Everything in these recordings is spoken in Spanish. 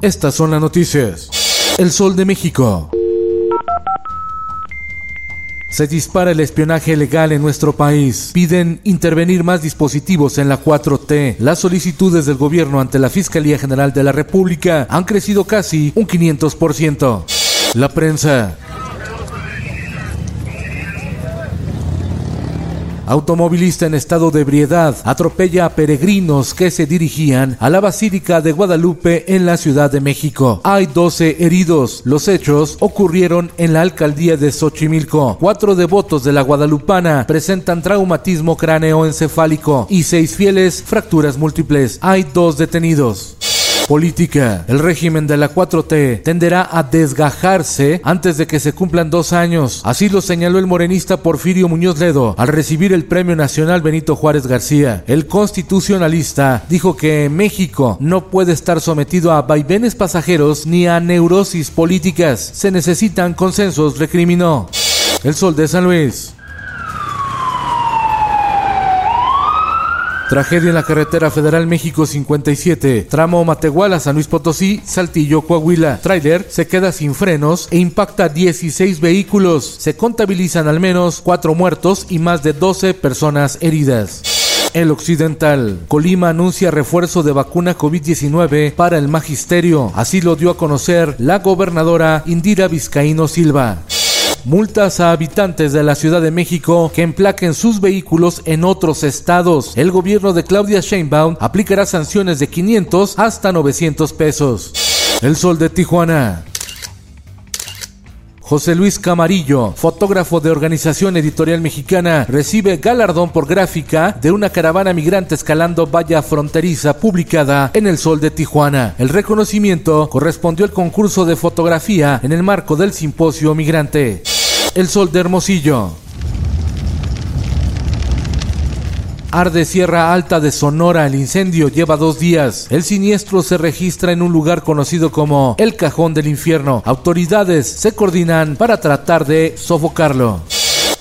Estas son las noticias. El Sol de México. Se dispara el espionaje legal en nuestro país. Piden intervenir más dispositivos en la 4T. Las solicitudes del gobierno ante la Fiscalía General de la República han crecido casi un 500%. La prensa. Automovilista en estado de ebriedad atropella a peregrinos que se dirigían a la Basílica de Guadalupe en la Ciudad de México. Hay 12 heridos. Los hechos ocurrieron en la alcaldía de Xochimilco. Cuatro devotos de la Guadalupana presentan traumatismo cráneoencefálico y seis fieles fracturas múltiples. Hay dos detenidos política. El régimen de la 4T tenderá a desgajarse antes de que se cumplan dos años. Así lo señaló el morenista Porfirio Muñoz Ledo al recibir el Premio Nacional Benito Juárez García. El constitucionalista dijo que México no puede estar sometido a vaivenes pasajeros ni a neurosis políticas. Se necesitan consensos, recriminó. El Sol de San Luis. Tragedia en la carretera federal México 57, tramo Matehuala, San Luis Potosí, Saltillo, Coahuila. Trailer se queda sin frenos e impacta 16 vehículos. Se contabilizan al menos 4 muertos y más de 12 personas heridas. El Occidental. Colima anuncia refuerzo de vacuna COVID-19 para el magisterio. Así lo dio a conocer la gobernadora Indira Vizcaíno Silva multas a habitantes de la Ciudad de México que emplaquen sus vehículos en otros estados. El gobierno de Claudia Sheinbaum aplicará sanciones de 500 hasta 900 pesos. El Sol de Tijuana. José Luis Camarillo, fotógrafo de Organización Editorial Mexicana, recibe galardón por gráfica de una caravana migrante escalando valla fronteriza publicada en El Sol de Tijuana. El reconocimiento correspondió al concurso de fotografía en el marco del simposio migrante. El Sol de Hermosillo. Arde Sierra Alta de Sonora. El incendio lleva dos días. El siniestro se registra en un lugar conocido como el Cajón del Infierno. Autoridades se coordinan para tratar de sofocarlo.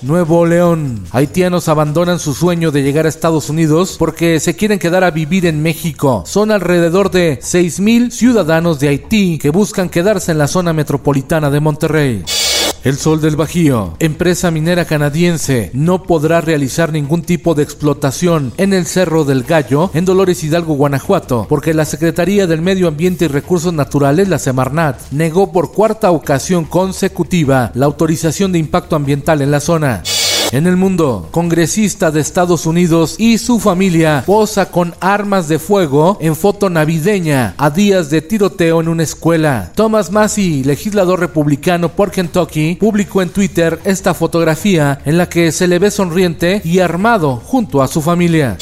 Nuevo León. Haitianos abandonan su sueño de llegar a Estados Unidos porque se quieren quedar a vivir en México. Son alrededor de 6.000 ciudadanos de Haití que buscan quedarse en la zona metropolitana de Monterrey. El Sol del Bajío, empresa minera canadiense, no podrá realizar ningún tipo de explotación en el Cerro del Gallo, en Dolores Hidalgo, Guanajuato, porque la Secretaría del Medio Ambiente y Recursos Naturales, la Semarnat, negó por cuarta ocasión consecutiva la autorización de impacto ambiental en la zona. En el mundo, congresista de Estados Unidos y su familia posa con armas de fuego en foto navideña a días de tiroteo en una escuela. Thomas Massey, legislador republicano por Kentucky, publicó en Twitter esta fotografía en la que se le ve sonriente y armado junto a su familia.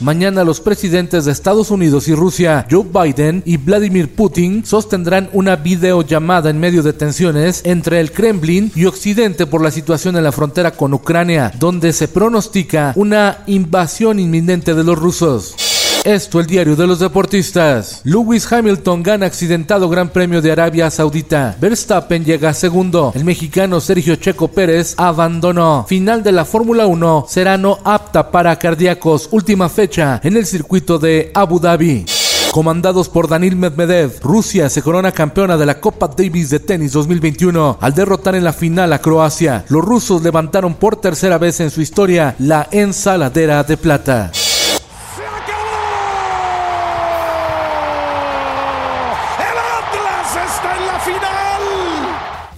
Mañana los presidentes de Estados Unidos y Rusia, Joe Biden y Vladimir Putin, sostendrán una videollamada en medio de tensiones entre el Kremlin y Occidente por la situación en la frontera con Ucrania, donde se pronostica una invasión inminente de los rusos. Esto el diario de los deportistas. Lewis Hamilton gana accidentado Gran Premio de Arabia Saudita. Verstappen llega segundo. El mexicano Sergio Checo Pérez abandonó. Final de la Fórmula 1 será no apta para cardíacos. Última fecha en el circuito de Abu Dhabi. Comandados por Danil Medvedev, Rusia se corona campeona de la Copa Davis de tenis 2021 al derrotar en la final a Croacia. Los rusos levantaron por tercera vez en su historia la ensaladera de plata.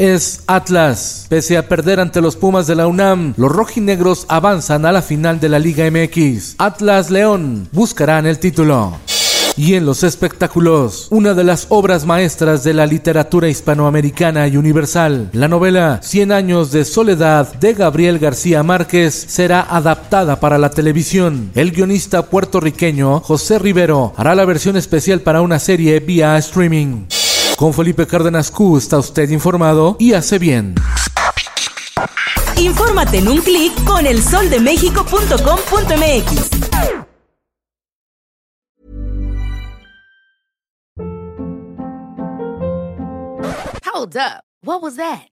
Es Atlas. Pese a perder ante los Pumas de la UNAM, los rojinegros avanzan a la final de la Liga MX. Atlas León buscarán el título. Y en los espectáculos, una de las obras maestras de la literatura hispanoamericana y universal, la novela Cien años de soledad de Gabriel García Márquez será adaptada para la televisión. El guionista puertorriqueño José Rivero hará la versión especial para una serie vía streaming. Con Felipe Cárdenas Q está usted informado y hace bien. Infórmate en un clic con elsoldemexico.com.mx. Hold up. What was that?